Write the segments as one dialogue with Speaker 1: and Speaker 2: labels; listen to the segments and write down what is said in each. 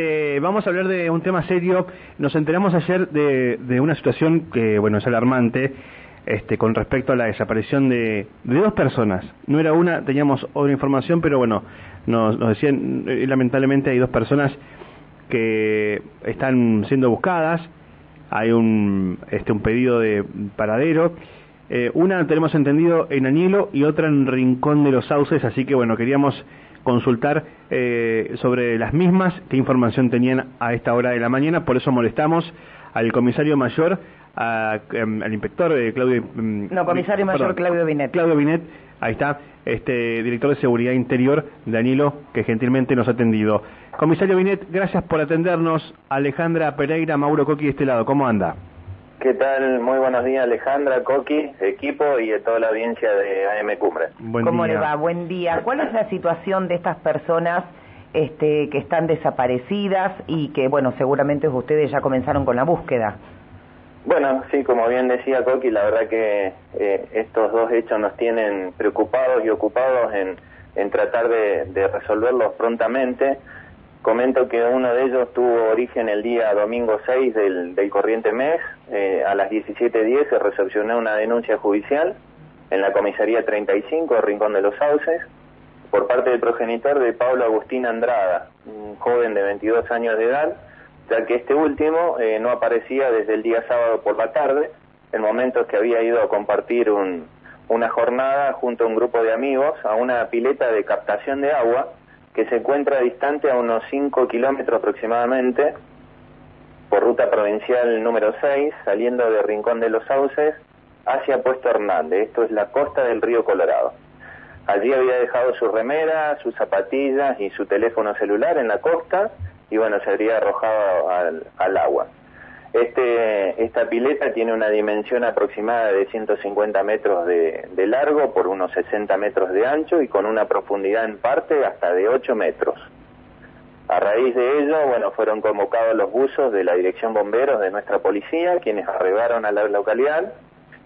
Speaker 1: Este, vamos a hablar de un tema serio. Nos enteramos ayer de, de una situación que, bueno, es alarmante, este, con respecto a la desaparición de, dos personas. No era una, teníamos otra información, pero bueno, nos, nos decían, eh, lamentablemente hay dos personas que están siendo buscadas. Hay un, este, un pedido de paradero. Eh, una tenemos entendido en Añelo y otra en Rincón de los Sauces, así que bueno, queríamos consultar eh, sobre las mismas, qué información tenían a esta hora de la mañana, por eso molestamos al comisario mayor, a, em, al inspector eh, Claudio... em,
Speaker 2: No, comisario mayor
Speaker 1: perdón,
Speaker 2: Claudio Binet.
Speaker 1: Claudio Binet, ahí está, este director de Seguridad Interior, Danilo, que gentilmente nos ha atendido. Comisario Binet, gracias por atendernos. Alejandra Pereira, Mauro Coqui de este lado, ¿cómo anda?
Speaker 3: ¿Qué tal? Muy buenos días Alejandra, Coqui, equipo y a toda la audiencia de AM Cumbre.
Speaker 1: Buen
Speaker 2: ¿Cómo
Speaker 1: día.
Speaker 2: le va? Buen día. ¿Cuál es la situación de estas personas este, que están desaparecidas y que, bueno, seguramente ustedes ya comenzaron con la búsqueda?
Speaker 3: Bueno, sí, como bien decía Coqui, la verdad que eh, estos dos hechos nos tienen preocupados y ocupados en, en tratar de, de resolverlos prontamente. Comento que uno de ellos tuvo origen el día domingo 6 del, del corriente mes. Eh, a las 17.10 se recepcionó una denuncia judicial en la comisaría 35 de Rincón de los Sauces por parte del progenitor de Pablo Agustín Andrada, un joven de 22 años de edad, ya que este último eh, no aparecía desde el día sábado por la tarde, en momentos que había ido a compartir un- una jornada junto a un grupo de amigos a una pileta de captación de agua que se encuentra distante a unos 5 kilómetros aproximadamente por ruta provincial número 6, saliendo de Rincón de los Sauces hacia Puesto Hernández. Esto es la costa del río Colorado. Allí había dejado su remera, sus zapatillas y su teléfono celular en la costa y bueno, se habría arrojado al, al agua. Este, esta pileta tiene una dimensión aproximada de 150 metros de, largo por unos 60 metros de ancho y con una profundidad en parte hasta de 8 metros. A raíz de ello, bueno, fueron convocados los buzos de la Dirección Bomberos de nuestra policía, quienes arribaron a la localidad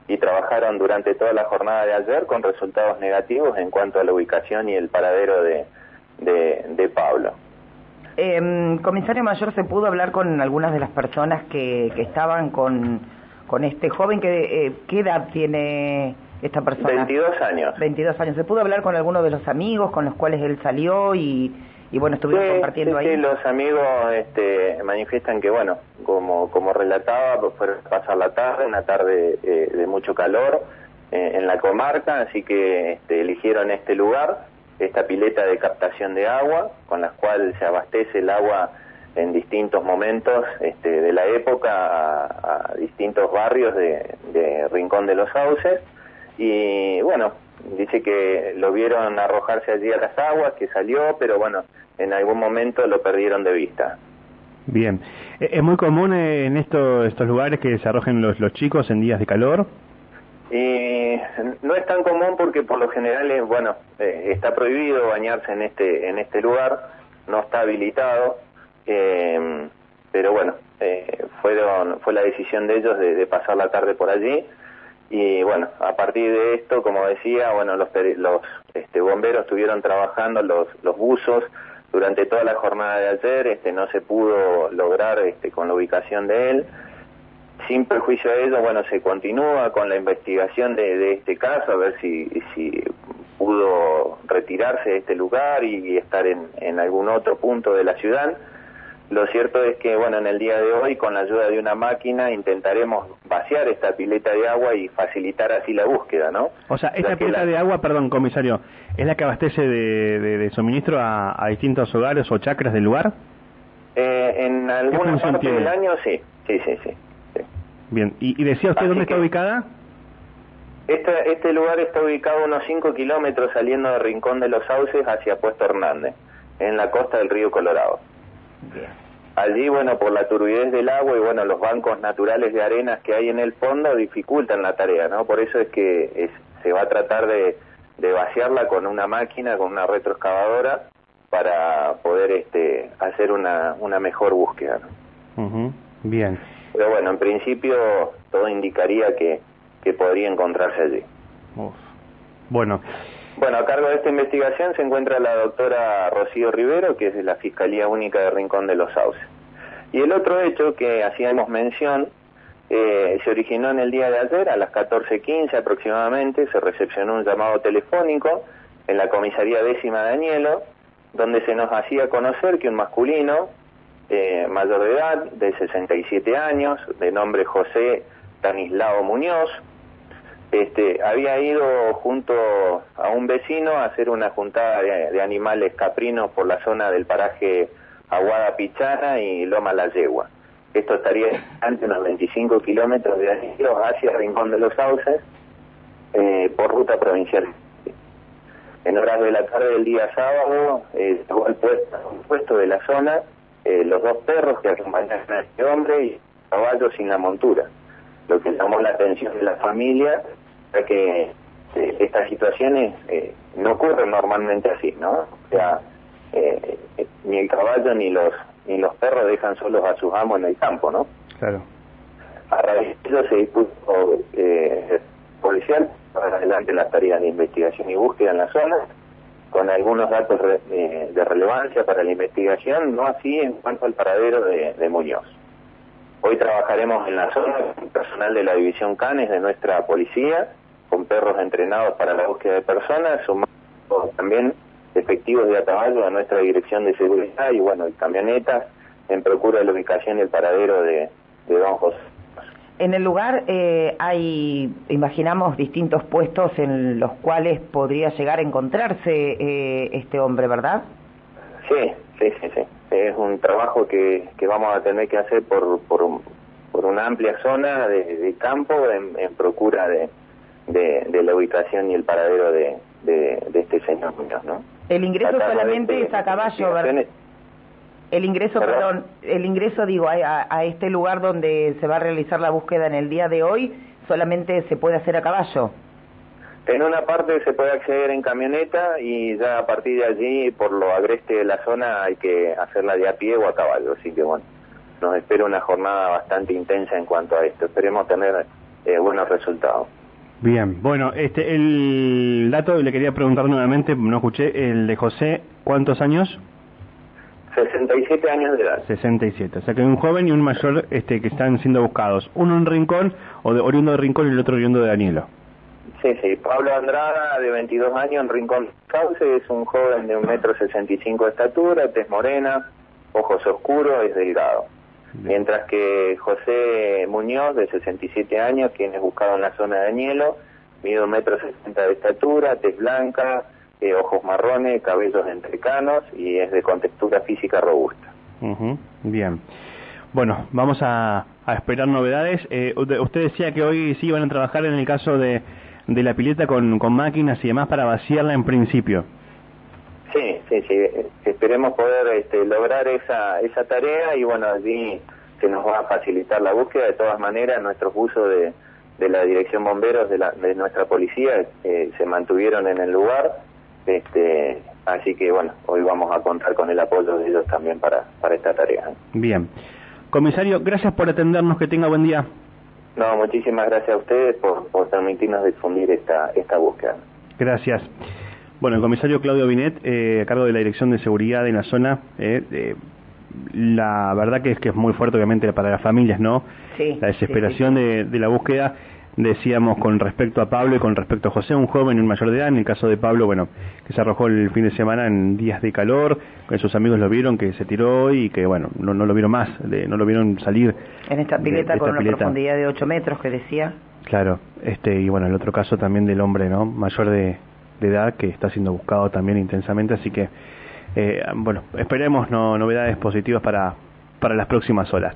Speaker 3: y trabajaron durante toda la jornada de ayer con resultados negativos en cuanto a la ubicación y el paradero de, de, de Pablo.
Speaker 2: Eh, comisario mayor, ¿se pudo hablar con algunas de las personas que, que estaban con, con este joven? Que, eh, ¿Qué edad tiene esta persona?
Speaker 3: 22 años.
Speaker 2: 22 años. ¿Se pudo hablar con alguno de los amigos con los cuales él salió y, y bueno, estuvieron
Speaker 3: Sí,
Speaker 2: compartiendo
Speaker 3: sí,
Speaker 2: ahí?
Speaker 3: sí, los amigos este, manifiestan que, bueno, como, como relataba, pues fueron a pasar la tarde, una tarde eh, de mucho calor eh, en la comarca, así que este, eligieron este lugar, esta pileta de captación de agua, con la cual se abastece el agua en distintos momentos este, de la época a, a distintos barrios de, de Rincón de los Sauces. Y bueno, dice que lo vieron arrojarse allí a las aguas, que salió, pero bueno, en algún momento lo perdieron de vista.
Speaker 1: Bien. Eh, ¿Es muy común eh, en esto- estos lugares que se arrojen los, los chicos en días de calor?
Speaker 3: Y no es tan común porque por lo general es, bueno, eh, está prohibido bañarse en este en este lugar, no está habilitado, eh, pero bueno, eh, fueron fue la decisión de ellos de, de pasar la tarde por allí. Y bueno, a partir de esto, como decía, bueno, los los este, bomberos estuvieron trabajando los los buzos durante toda la jornada de ayer, este no se pudo lograr este con la ubicación de él sin perjuicio de ello, bueno, se continúa con la investigación de, de este caso, a ver si, si pudo retirarse de este lugar y, estar en, en algún otro punto de la ciudad. Lo cierto es que, bueno, en el día de hoy, con la ayuda de una máquina, intentaremos vaciar esta pileta de agua y facilitar así la búsqueda, ¿no?
Speaker 1: O sea, esta pileta
Speaker 3: la-
Speaker 1: de agua, perdón, comisario, ¿es la que abastece de, de- de suministro a, a distintos hogares o chacras del lugar?
Speaker 3: Eh, en alguna parte
Speaker 1: tiene?
Speaker 3: del año, sí, sí, sí, sí.
Speaker 1: Bien. ¿Y, y decía usted
Speaker 3: Así
Speaker 1: dónde está ubicada?
Speaker 3: Este, este lugar está ubicado a unos 5 kilómetros saliendo de Rincón de los Sauces hacia Puesto Hernández, en la costa del río Colorado.
Speaker 2: Bien.
Speaker 3: Allí, bueno, por la turbidez del agua y, bueno, los bancos naturales de arenas que hay en el fondo dificultan la tarea, ¿no? Por eso es que es- se va a tratar de, de vaciarla con una máquina, con una retroexcavadora, para poder este, hacer una, una mejor búsqueda, ¿no?
Speaker 1: Bien.
Speaker 3: Pero bueno, en principio todo indicaría que, que podría encontrarse allí.
Speaker 1: Uf. Bueno,
Speaker 3: Bueno, a cargo de esta investigación se encuentra la doctora Rocío Rivero, que es de la Fiscalía Única de Rincón de los Sauces. Y el otro hecho que hacíamos mención eh, se originó en el día de ayer, a las 14.15 aproximadamente, se recepcionó un llamado telefónico en la comisaría décima de Añelo, donde se nos hacía conocer que un masculino eh, mayor de edad, de 67 años, de nombre José Danislao Muñoz, este, había ido junto a un vecino a hacer una juntada de, animales caprinos por la zona del paraje Aguada Pichana y Loma La Yegua. Esto estaría ante unos 25 kilómetros de Añelo hacia Rincón de los Sauces eh, por ruta provincial. En horas de la tarde del día sábado, eh, el puesto, puesto de la zona eh, los dos perros que acompañan a este hombre y caballos sin la montura. Lo que llamó la atención de la familia es que eh, estas situaciones eh, no ocurren normalmente así, ¿no? O sea, ni el caballo ni los ni los perros dejan solos a sus amos en el campo, ¿no?
Speaker 1: Claro.
Speaker 3: A raíz de eso se dispuso policial para adelante las tareas de investigación y búsqueda en la zona con algunos datos de relevancia para la investigación, no así en cuanto al paradero de, Muñoz. Hoy trabajaremos en la zona con personal de la División Canes de nuestra policía, con perros entrenados para la búsqueda de personas, sumando también efectivos de Ataballo a nuestra Dirección de Seguridad y bueno, camionetas en procura de la ubicación y el paradero de, de Don José.
Speaker 2: En el lugar eh, hay, imaginamos, distintos puestos en los cuales podría llegar a encontrarse eh, este hombre, ¿verdad?
Speaker 3: Sí, sí, sí, sí. Es un trabajo que, que vamos a tener que hacer por, por, por una amplia zona de, campo en, procura de, de, la ubicación y el paradero de, de, este señor ¿no?
Speaker 2: El ingreso solamente es a caballo, ¿verdad? El ingreso, perdón, el ingreso, digo, a, a, este lugar donde se va a realizar la búsqueda en el día de hoy, solamente se puede hacer a caballo.
Speaker 3: En una parte se puede acceder en camioneta y ya a partir de allí, por lo agreste de la zona, hay que hacerla de a pie o a caballo. Así que bueno, nos espera una jornada bastante intensa en cuanto a esto. Esperemos tener eh, buenos resultados.
Speaker 1: Bien, bueno, este, el dato le quería preguntar nuevamente, no escuché, el de José, ¿cuántos años?
Speaker 3: 67 años de edad.
Speaker 1: 67, o sea que hay un joven y un mayor este, que están siendo buscados. Uno en Rincón, o de, oriundo de Rincón y el otro oriundo de Danielo.
Speaker 3: Sí, sí, Pablo Andrada, de 22 años, en Rincón Cauce, es un joven de un metro sesenta y cinco de estatura, tez morena, ojos oscuros, es delgado. Mientras que José Muñoz, de 67 años, quien es buscado en la zona de Danielo, mide un metro sesenta de estatura, tez blanca, eh, ojos marrones, cabellos entrecanos y es de contextura física robusta.
Speaker 1: Bien. Bueno, vamos a, esperar novedades. Eh, usted decía que hoy sí iban a trabajar en el caso de, de la pileta con, con máquinas y demás para vaciarla en principio.
Speaker 3: Sí, sí, sí. Esperemos poder este, lograr esa, esa tarea y bueno, allí se nos va a facilitar la búsqueda. De todas maneras, nuestros buzos de, de la Dirección Bomberos de, la, de nuestra policía eh, se mantuvieron en el lugar este, así que bueno, hoy vamos a contar con el apoyo de ellos también para, para esta tarea.
Speaker 1: Bien. Comisario, gracias por atendernos, que tenga buen día.
Speaker 3: No, muchísimas gracias a ustedes por, por permitirnos difundir esta, esta búsqueda.
Speaker 1: Gracias. Bueno, el comisario Claudio Binet, eh, a cargo de la Dirección de Seguridad en la zona, eh, la verdad que es que es muy fuerte, obviamente, para las familias, ¿no?
Speaker 2: Sí,
Speaker 1: la desesperación De, de la búsqueda decíamos con respecto a Pablo y con respecto a José, un joven y un mayor de edad, en el caso de Pablo, bueno, que se arrojó el fin de semana en días de calor, que sus amigos lo vieron, que se tiró y que, bueno, no, no lo vieron más, no lo vieron salir.
Speaker 2: En esta pileta con una profundidad de 8 metros que decía.
Speaker 1: Claro, este, y bueno, el otro caso también del hombre, ¿no? Mayor de, edad que está siendo buscado también intensamente, así que, eh, bueno, esperemos no, novedades positivas para, para las próximas horas.